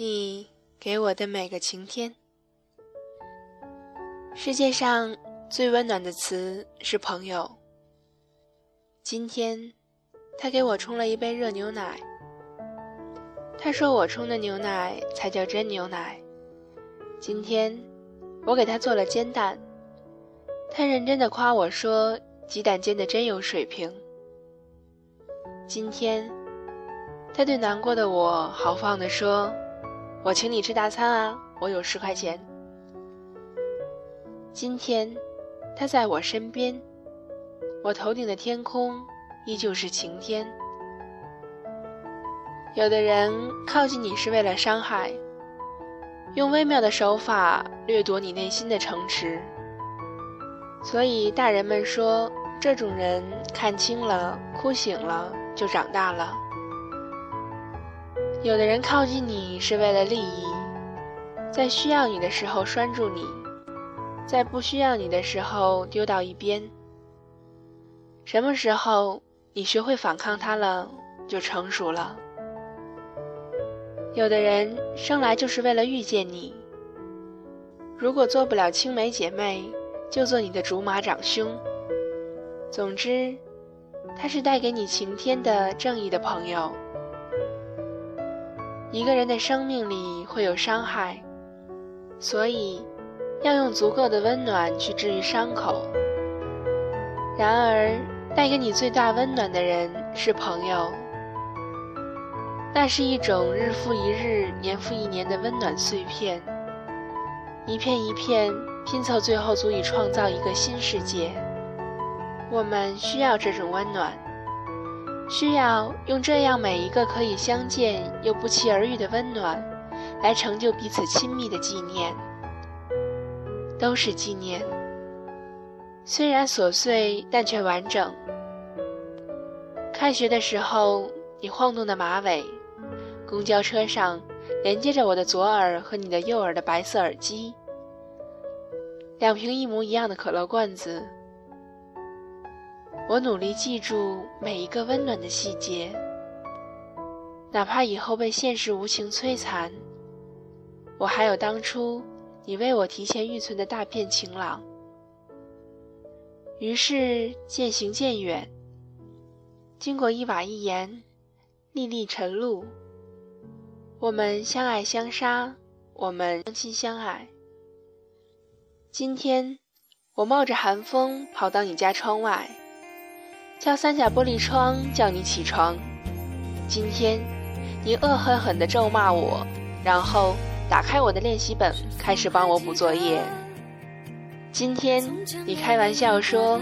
你给我的每个晴天。世界上最温暖的词是朋友。今天，他给我冲了一杯热牛奶。他说我冲的牛奶才叫真牛奶。今天，我给他做了煎蛋。他认真的夸我说鸡蛋煎的真有水平。今天，他对难过的我豪放的说：“我请你吃大餐啊，我有十块钱。”今天，他在我身边，我头顶的天空依旧是晴天。有的人靠近你是为了伤害，用微妙的手法掠夺你内心的城池。所以大人们说，这种人看清了，哭醒了，就长大了。有的人靠近你是为了利益，在需要你的时候拴住你。在不需要你的时候丢到一边。什么时候你学会反抗他了，就成熟了。有的人生来就是为了遇见你。如果做不了青梅姐妹，就做你的竹马长兄。总之，他是带给你晴天的正义的朋友。一个人的生命里会有伤害，所以。要用足够的温暖去治愈伤口。然而，带给你最大温暖的人是朋友。那是一种日复一日、年复一年的温暖碎片，一片一片拼凑，最后足以创造一个新世界。我们需要这种温暖，需要用这样每一个可以相见又不期而遇的温暖，来成就彼此亲密的纪念。都是纪念，虽然琐碎，但却完整。开学的时候，你晃动的马尾；公交车上，连接着我的左耳和你的右耳的白色耳机；两瓶一模一样的可乐罐子。我努力记住每一个温暖的细节，哪怕以后被现实无情摧残，我还有当初。你为我提前预存的大片晴朗，于是渐行渐远。经过一瓦一檐，历历晨露。我们相爱相杀，我们相亲相爱。今天，我冒着寒风跑到你家窗外，敲三下玻璃窗叫你起床。今天，你恶狠狠地咒骂我，然后。打开我的练习本，开始帮我补作业。今天你开玩笑说，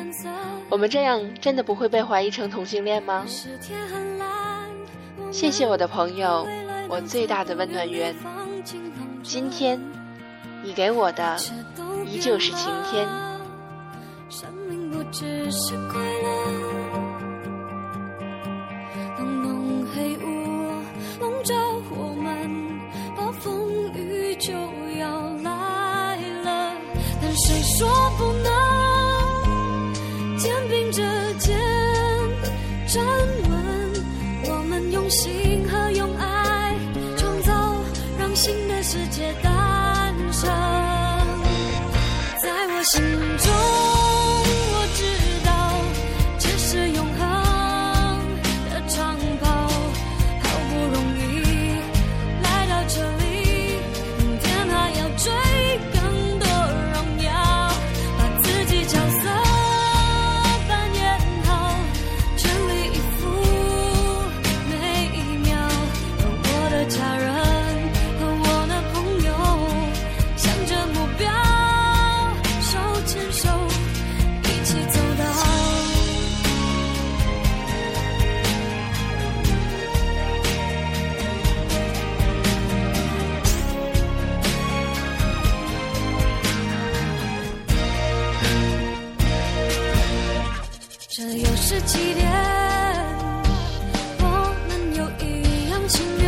我们这样真的不会被怀疑成同性恋吗？谢谢我的朋友，我最大的温暖源。今天你给我的依旧是晴天。生命不只是快乐心和用爱创造，让新的世界。是起点，我们有一样心愿。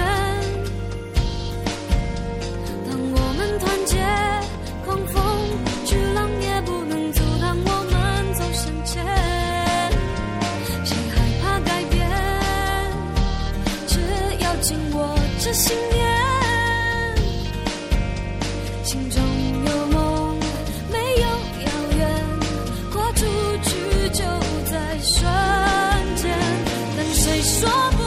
当我们团结，狂风巨浪也不能阻挡我们走向前。谁害怕改变，只要紧握着信念。你说